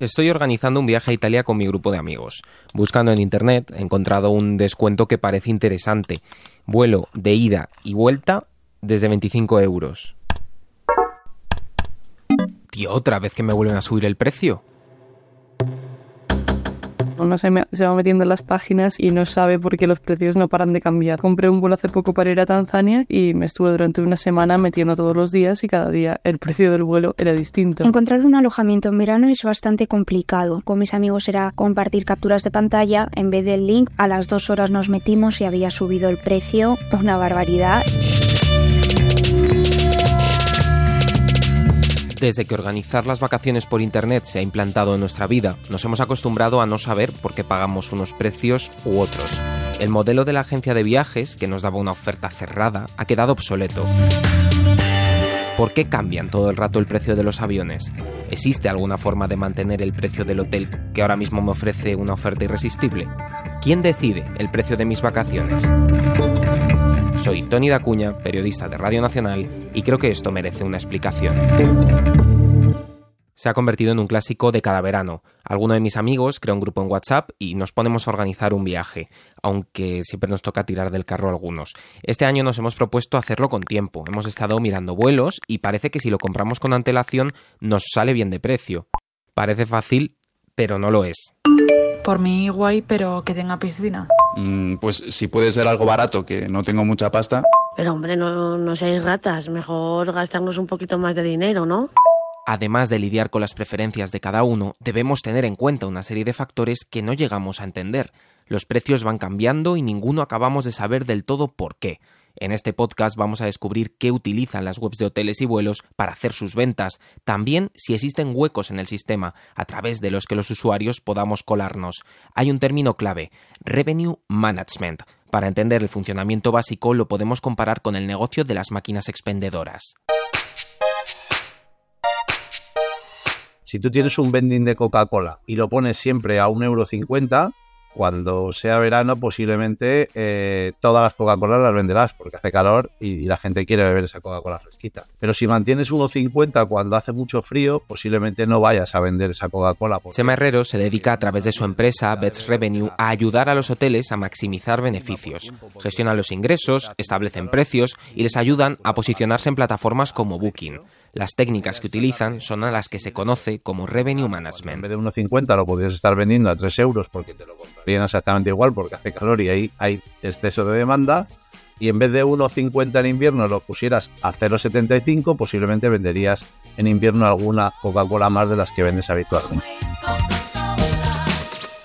Estoy organizando un viaje a Italia con mi grupo de amigos. Buscando en internet he encontrado un descuento que parece interesante. Vuelo de ida y vuelta desde 25 euros. Tío, otra vez que me vuelven a subir el precio. Uno se, me- va metiendo en las páginas y no sabe por qué los precios no paran de cambiar. Compré un vuelo hace poco para ir a Tanzania y me estuve durante una semana metiendo todos los días y cada día el precio del vuelo era distinto. Encontrar un alojamiento en verano es bastante complicado. Con mis amigos era compartir capturas de pantalla. En vez del link, a las dos horas nos metimos y había subido el precio una barbaridad. Desde que organizar las vacaciones por Internet se ha implantado en nuestra vida, nos hemos acostumbrado a no saber por qué pagamos unos precios u otros. El modelo de la agencia de viajes, que nos daba una oferta cerrada, ha quedado obsoleto. ¿Por qué cambian todo el rato el precio de los aviones? ¿Existe alguna forma de mantener el precio del hotel que ahora mismo me ofrece una oferta irresistible? ¿Quién decide el precio de mis vacaciones? Soy Tony Dacuña, periodista de Radio Nacional, y creo que esto merece una explicación. Se ha convertido en un clásico de cada verano. Alguno de mis amigos crea un grupo en WhatsApp y nos ponemos a organizar un viaje, aunque siempre nos toca tirar del carro a algunos. Este año nos hemos propuesto hacerlo con tiempo. Hemos estado mirando vuelos y parece que si lo compramos con antelación nos sale bien de precio. Parece fácil, pero no lo es. Por mí guay, pero que tenga piscina. Mm, pues si puede ser algo barato, que no tengo mucha pasta. Pero hombre, no, no seáis ratas, mejor gastarnos un poquito más de dinero, ¿no? Además de lidiar con las preferencias de cada uno, debemos tener en cuenta una serie de factores que no llegamos a entender. Los precios van cambiando y ninguno acabamos de saber del todo por qué. En este podcast vamos a descubrir qué utilizan las webs de hoteles y vuelos para hacer sus ventas, también si existen huecos en el sistema a través de los que los usuarios podamos colarnos. Hay un término clave, Revenue Management. Para entender el funcionamiento básico lo podemos comparar con el negocio de las máquinas expendedoras. Si tú tienes un vending de Coca-Cola y lo pones siempre a 1,50€, cuando sea verano posiblemente eh, todas las Coca-Colas las venderás porque hace calor y, la gente quiere beber esa Coca-Cola fresquita. Pero si mantienes 1,50 cuando hace mucho frío, posiblemente no vayas a vender esa Coca-Cola. Sema Herrero se dedica a través de su empresa Bets Revenue a ayudar a los hoteles a maximizar beneficios. Gestionan los ingresos, establecen precios y les ayudan a posicionarse en plataformas como Booking. Las técnicas que utilizan son a las que se conoce como Revenue En Management. vez de 1,50 lo podrías estar vendiendo a 3 euros porque te lo comprarían exactamente igual porque hace calor y ahí hay exceso de demanda. Y en vez de 1,50 en invierno lo pusieras a 0,75, posiblemente venderías en invierno alguna Coca-Cola más de las que vendes habitualmente.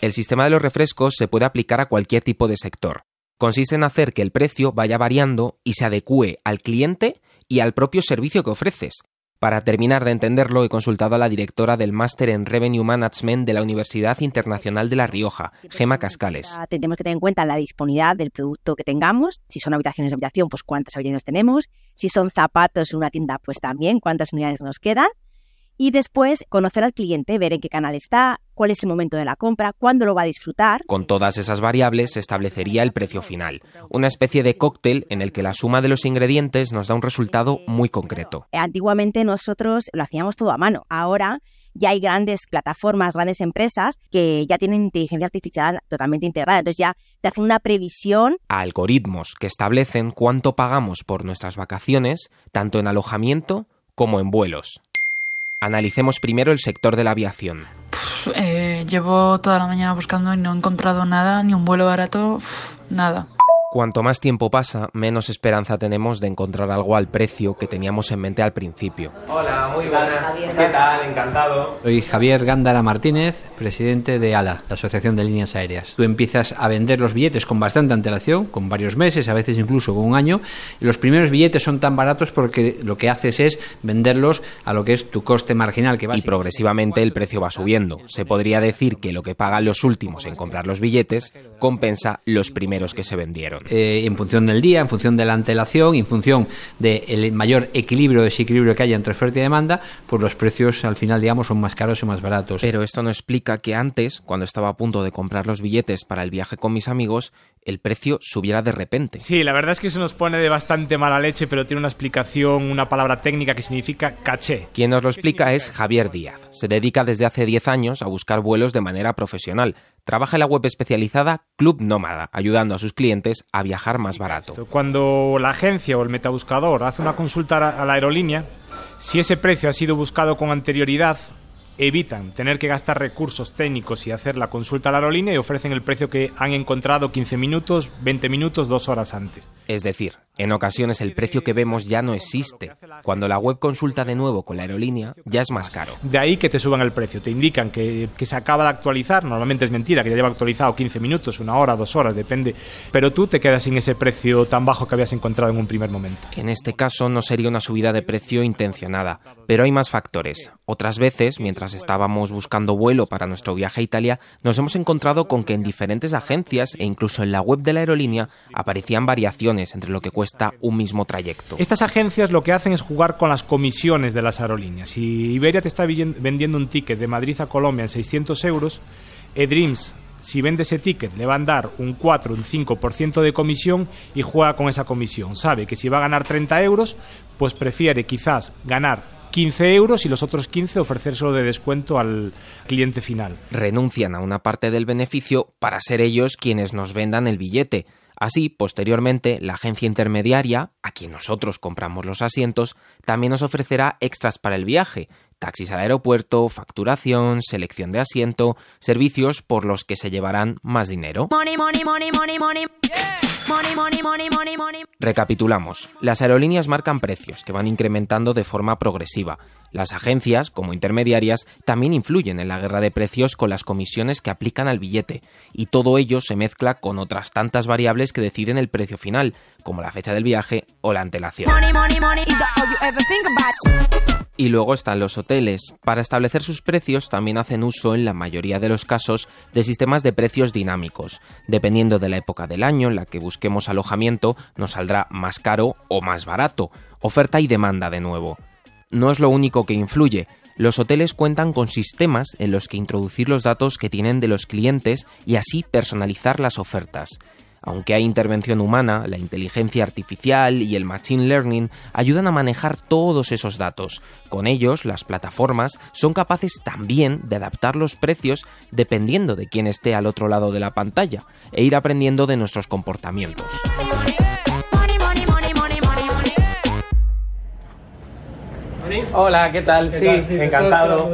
El sistema de los refrescos se puede aplicar a cualquier tipo de sector. Consiste en hacer que el precio vaya variando y se adecue al cliente y al propio servicio que ofreces. Para terminar de entenderlo, he consultado a la directora del Máster en Revenue Management de la Universidad Internacional de La Rioja, Gema Cascales. Tenemos que tener en cuenta la disponibilidad del producto que tengamos. Si son habitaciones de habitación, pues cuántas habitaciones tenemos. Si son zapatos en una tienda, pues también cuántas unidades nos quedan. Y después conocer al cliente, ver en qué canal está, cuál es el momento de la compra, cuándo lo va a disfrutar. Con todas esas variables se establecería el precio final, una especie de cóctel en el que la suma de los ingredientes nos da un resultado muy concreto. Antiguamente nosotros lo hacíamos todo a mano. Ahora ya hay grandes plataformas, grandes empresas que ya tienen inteligencia artificial totalmente integrada. Entonces ya te hacen una previsión A algoritmos que establecen cuánto pagamos por nuestras vacaciones, tanto en alojamiento como en vuelos. Analicemos primero el sector de la aviación. Eh, llevo toda la mañana buscando y no he encontrado nada, ni un vuelo barato, nada. Cuanto más tiempo pasa, menos esperanza tenemos de encontrar algo al precio que teníamos en mente al principio. Hola, muy buenas. ¿Qué tal? Encantado. Soy Javier Gándara Martínez, presidente de ALA, la Asociación de Líneas Aéreas. Tú empiezas a vender los billetes con bastante antelación, con varios meses, a veces incluso con un año, y los primeros billetes son tan baratos porque lo que haces es venderlos a lo que es tu coste marginal, que va Y progresivamente el precio va subiendo. Se podría decir que lo que pagan los últimos en comprar los billetes compensa los primeros que se vendieron. Eh, en función del día, en función de la antelación, en función del mayor equilibrio o desequilibrio que haya entre oferta y demanda, pues los precios al final, digamos, son más caros y más baratos. Pero esto no explica que antes, cuando estaba a punto de comprar los billetes para el viaje con mis amigos, el precio subiera de repente. Sí, la verdad es que eso nos pone de bastante mala leche, pero tiene una explicación, una palabra técnica que significa caché. Quien nos lo explica es Javier Díaz. Se dedica desde hace 10 años a buscar vuelos de manera profesional. Trabaja en la web especializada Club Nómada, ayudando a sus clientes a viajar más barato. Cuando la agencia o el metabuscador hace una consulta a la aerolínea, si ese precio ha sido buscado con anterioridad, evitan tener que gastar recursos técnicos y hacer la consulta a la aerolínea y ofrecen el precio que han encontrado 15 minutos, 20 minutos, dos horas antes. Es decir, en ocasiones el precio que vemos ya no existe. Cuando la web consulta de nuevo con la aerolínea, ya es más caro. De ahí que te suban el precio. Te indican que, se acaba de actualizar. Normalmente es mentira, que ya lleva actualizado 15 minutos, una hora, dos horas, depende. Pero tú te quedas sin ese precio tan bajo que habías encontrado en un primer momento. En este caso no sería una subida de precio intencionada, pero hay más factores. Otras veces, mientras estábamos buscando vuelo para nuestro viaje a Italia, nos hemos encontrado con que en diferentes agencias e incluso en la web de la aerolínea aparecían variaciones entre lo que cuesta está un mismo trayecto. Estas agencias lo que hacen es jugar con las comisiones de las aerolíneas. Si Iberia te está vendiendo un ticket de Madrid a Colombia en 600 euros, eDreams si vende ese ticket le van a dar un 4, un 5% de comisión y juega con esa comisión. Sabe que si va a ganar 30 euros, pues prefiere quizás ganar 15 euros y los otros 15 ofrecérselo de descuento al cliente final. Renuncian a una parte del beneficio para ser ellos quienes nos vendan el billete. Así, posteriormente, la agencia intermediaria, a quien nosotros compramos los asientos, también nos ofrecerá extras para el viaje, taxis al aeropuerto, facturación, selección de asiento, servicios por los que se llevarán más dinero. Recapitulamos. Las aerolíneas marcan precios que van incrementando de forma progresiva. Las agencias, como intermediarias, también influyen en la guerra de precios con las comisiones que aplican al billete, y todo ello se mezcla con otras tantas variables que deciden el precio final, como la fecha del viaje o la antelación. Y luego están los hoteles. Para establecer sus precios también hacen uso, en la mayoría de los casos, de sistemas de precios dinámicos. Dependiendo de la época del año en la que busquemos alojamiento, nos saldrá más caro o más barato. Oferta y demanda de nuevo no es lo único que influye. Los hoteles cuentan con sistemas en los que introducir los datos que tienen de los clientes y así personalizar las ofertas. Aunque hay intervención humana, la inteligencia artificial y el machine learning ayudan a manejar todos esos datos. Con ellos, las plataformas son capaces también de adaptar los precios dependiendo de quién esté al otro lado de la pantalla e ir aprendiendo de nuestros comportamientos. Hola, ¿qué tal? sí, encantado.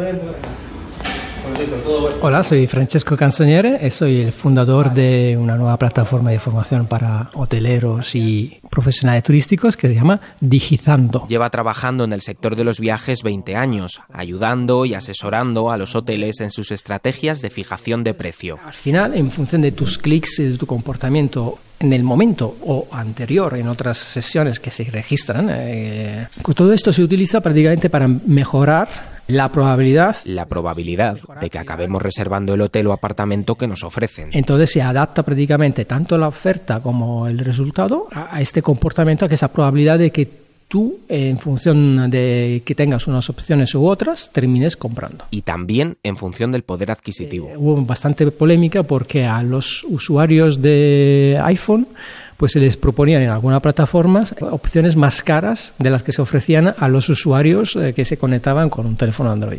Hola, soy Francesco Canzoniere y soy el fundador de una nueva plataforma de formación para hoteleros y profesionales turísticos que se llama Digizando. Lleva trabajando en el sector de los viajes 20 años, ayudando y asesorando a los hoteles en sus estrategias de fijación de precio. Al final, en función de tus clics y de tu comportamiento en el momento o anterior en otras sesiones que se registran, eh, todo esto se utiliza prácticamente para mejorar la probabilidad. La probabilidad de que acabemos reservando el hotel o apartamento que nos ofrecen. Entonces se adapta prácticamente tanto la oferta como el resultado a, este comportamiento, a esa probabilidad de que tú, en función de que tengas unas opciones u otras, termines comprando. Y también en función del poder adquisitivo. Eh, hubo bastante polémica porque a los usuarios de iPhone pues se les proponían en algunas plataformas opciones más caras de las que se ofrecían a los usuarios eh, que se conectaban con un teléfono Android.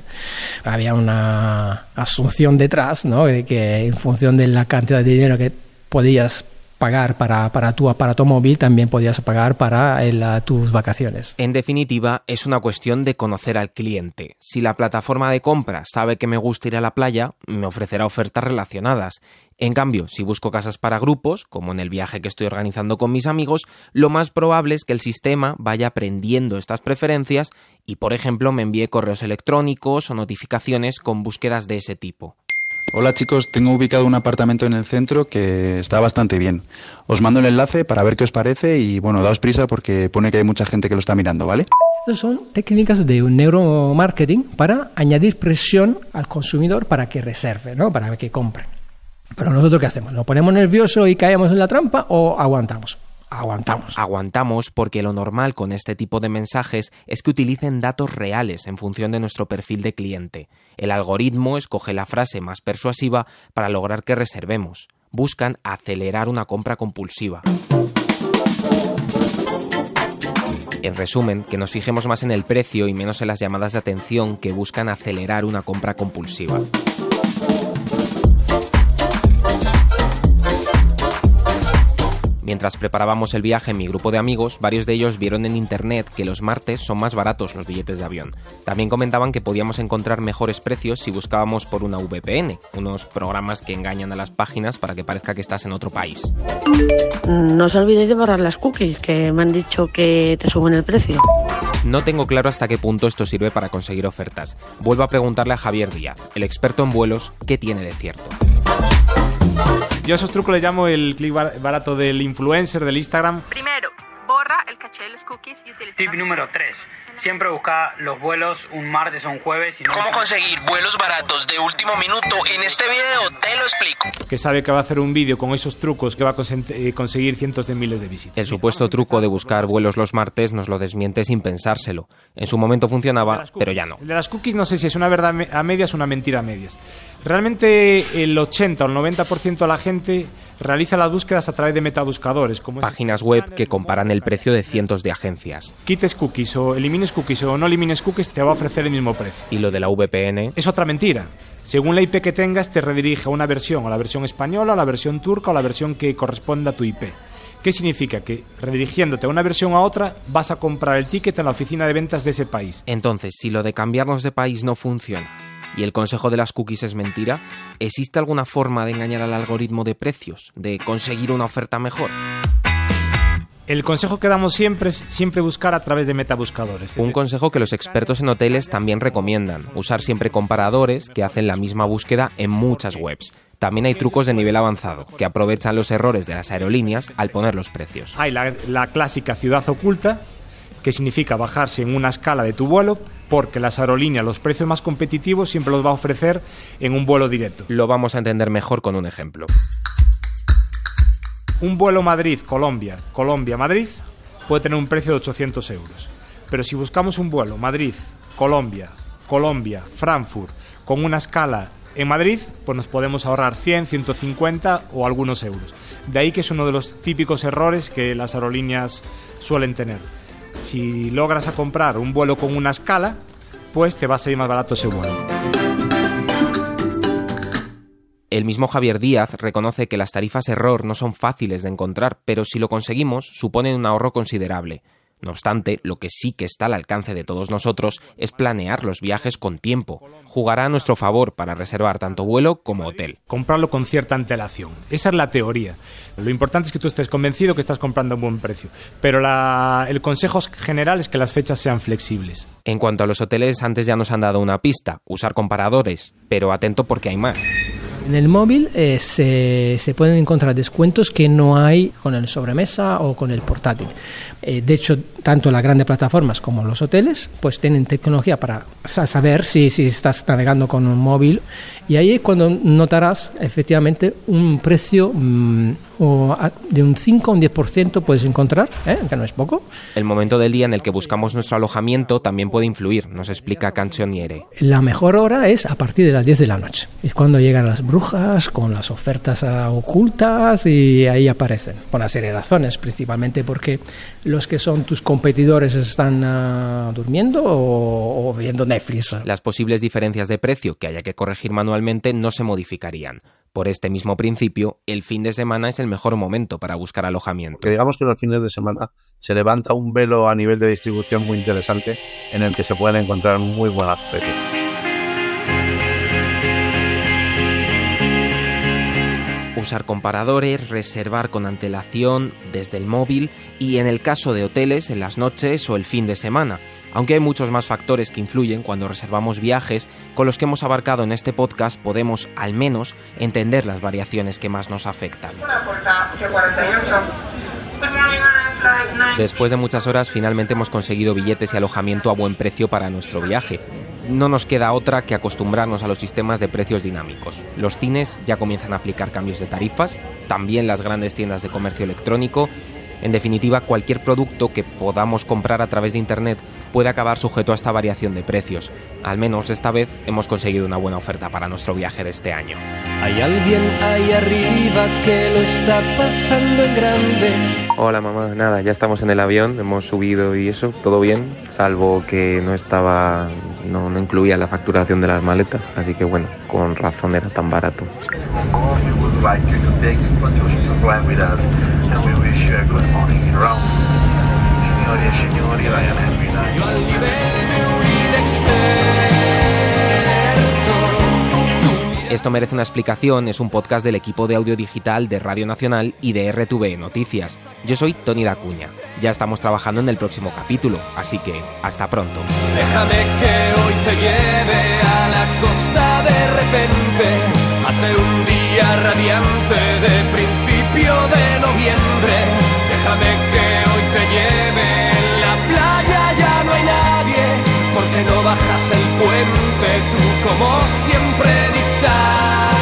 Había una asunción detrás, ¿no? De que en función de la cantidad de dinero que podías pagar para, para, tu aparato móvil, también podías pagar para tus vacaciones. En definitiva, es una cuestión de conocer al cliente. Si la plataforma de compra sabe que me gusta ir a la playa, me ofrecerá ofertas relacionadas. En cambio, si busco casas para grupos, como en el viaje que estoy organizando con mis amigos, lo más probable es que el sistema vaya aprendiendo estas preferencias y, por ejemplo, me envíe correos electrónicos o notificaciones con búsquedas de ese tipo. Hola chicos, tengo ubicado un apartamento en el centro que está bastante bien. Os mando el enlace para ver qué os parece y bueno, daos prisa porque pone que hay mucha gente que lo está mirando, ¿vale? son técnicas de un neuromarketing para añadir presión al consumidor para que reserve, ¿no? para que compre. Pero nosotros qué hacemos? ¿Nos ponemos nerviosos y caemos en la trampa o aguantamos? Aguantamos. Aguantamos porque lo normal con este tipo de mensajes es que utilicen datos reales en función de nuestro perfil de cliente. El algoritmo escoge la frase más persuasiva para lograr que reservemos. Buscan acelerar una compra compulsiva. En resumen, que nos fijemos más en el precio y menos en las llamadas de atención que buscan acelerar una compra compulsiva. Mientras preparábamos el viaje en mi grupo de amigos, varios de ellos vieron en internet que los martes son más baratos los billetes de avión. También comentaban que podíamos encontrar mejores precios si buscábamos por una VPN, unos programas que engañan a las páginas para que parezca que estás en otro país. No os olvidéis de borrar las cookies, que me han dicho que te suben el precio. No tengo claro hasta qué punto esto sirve para conseguir ofertas. Vuelvo a preguntarle a Javier Díaz, el experto en vuelos, qué tiene de cierto. Yo a esos trucos le llamo el clic barato del influencer, del Instagram. Primero, borra el caché de los cookies y utiliza... Tip número 3. Siempre busca los vuelos un martes o un jueves. Y no ¿Cómo conseguir vuelos baratos de último minuto? En este video te lo explico. Que sabe que va a hacer un vídeo con esos trucos que va a eh, conseguir cientos de miles de visitas. El supuesto truco de buscar vuelos los martes nos lo desmiente sin pensárselo. En su momento funcionaba, pero ya no. El de las cookies no sé si es una verdad a medias o una mentira a medias. Realmente el 80 o el 90% de la gente realiza las búsquedas a través de metabuscadores. Como Páginas web que comparan el precio de cientos de agencias. Quites cookies o elimines cookies o no elimines cookies, te va a ofrecer el mismo precio. Y lo de la VPN. Es otra mentira. Según la IP que tengas, te redirige a una versión, a la versión española, a la versión turca o a la versión que corresponda a tu IP. ¿Qué significa? Que redirigiéndote a una versión a otra vas a comprar el ticket en la oficina de ventas de ese país. Entonces, si lo de cambiarnos de país no funciona y el consejo de las cookies es mentira, ¿existe alguna forma de engañar al algoritmo de precios, de conseguir una oferta mejor? El consejo que damos siempre es siempre buscar a través de metabuscadores. Un consejo que los expertos en hoteles también recomiendan, usar siempre comparadores que hacen la misma búsqueda en muchas webs. También hay trucos de nivel avanzado, que aprovechan los errores de las aerolíneas al poner los precios. Hay la, la clásica ciudad oculta, que significa bajarse en una escala de tu vuelo, porque las aerolíneas los precios más competitivos siempre los va a ofrecer en un vuelo directo. Lo vamos a entender mejor con un ejemplo. Un vuelo Madrid-Colombia, Colombia-Madrid, puede tener un precio de 800 euros. Pero si buscamos un vuelo Madrid-Colombia, Colombia-Frankfurt, con una escala en Madrid, pues nos podemos ahorrar 100, 150 o algunos euros. De ahí que es uno de los típicos errores que las aerolíneas suelen tener. Si logras a comprar un vuelo con una escala, pues te va a salir más barato ese vuelo. El mismo Javier Díaz reconoce que las tarifas error no son fáciles de encontrar, pero si lo conseguimos suponen un ahorro considerable. No obstante, lo que sí que está al alcance de todos nosotros es planear los viajes con tiempo. Jugará a nuestro favor para reservar tanto vuelo como hotel. Comprarlo con cierta antelación. Esa es la teoría. Lo importante es que tú estés convencido que estás comprando a un buen precio. Pero el consejo general es que las fechas sean flexibles. En cuanto a los hoteles, antes ya nos han dado una pista. Usar comparadores. Pero atento porque hay más. En el móvil eh, se, pueden encontrar descuentos que no hay con el sobremesa o con el portátil. Eh, de hecho, tanto las grandes plataformas como los hoteles pues tienen tecnología para saber si, si estás navegando con un móvil y ahí es cuando notarás efectivamente un precio mm, de un 5 o un 10% puedes encontrar, ¿eh? que no es poco. El momento del día en el que buscamos nuestro alojamiento también puede influir, nos explica Canzoniere. La mejor hora es a partir de las 10 de la noche. Es cuando llegan las brujas con las ofertas ocultas y ahí aparecen. Por una serie de razones, principalmente porque los que son tus competidores están uh, durmiendo o, o, viendo Netflix. Las posibles diferencias de precio que haya que corregir manualmente no se modificarían. Por este mismo principio, el fin de semana es el mejor momento para buscar alojamiento. Digamos que los fines de semana se levanta un velo a nivel de distribución muy interesante en el que se pueden encontrar muy buenas precios. Usar comparadores, reservar con antelación desde el móvil y en el caso de hoteles en las noches o el fin de semana, aunque hay muchos más factores que influyen cuando reservamos viajes, con los que hemos abarcado en este podcast podemos al menos entender las variaciones que más nos afectan. Después de muchas horas, finalmente hemos conseguido billetes y alojamiento a buen precio para nuestro viaje. No nos queda otra que acostumbrarnos a los sistemas de precios dinámicos. Los cines ya comienzan a aplicar cambios de tarifas, también las grandes tiendas de comercio electrónico en definitiva, cualquier producto que podamos comprar a través de Internet puede acabar sujeto a esta variación de precios. Al menos esta vez hemos conseguido una buena oferta para nuestro viaje de este año. Hay alguien ahí arriba que lo está pasando en grande. Hola mamá, nada, ya estamos en el avión, hemos subido y eso, todo bien, salvo que no estaba, no, no incluía la facturación de las maletas, así que bueno, con razón era tan barato. Signori e signori, Ryanair Esto merece una explicación, es un podcast del equipo de audio digital de Radio Nacional y de RTV Noticias. Yo soy Tony Dacuña. Ya estamos trabajando en el próximo capítulo, así que hasta pronto. Déjame que hoy te lleve a la costa de repente. Hace un día radiante de principio de noviembre. Déjame que hoy te lleve en la playa, ya no hay nadie. Porque no bajas el puente, tú como siempre distante.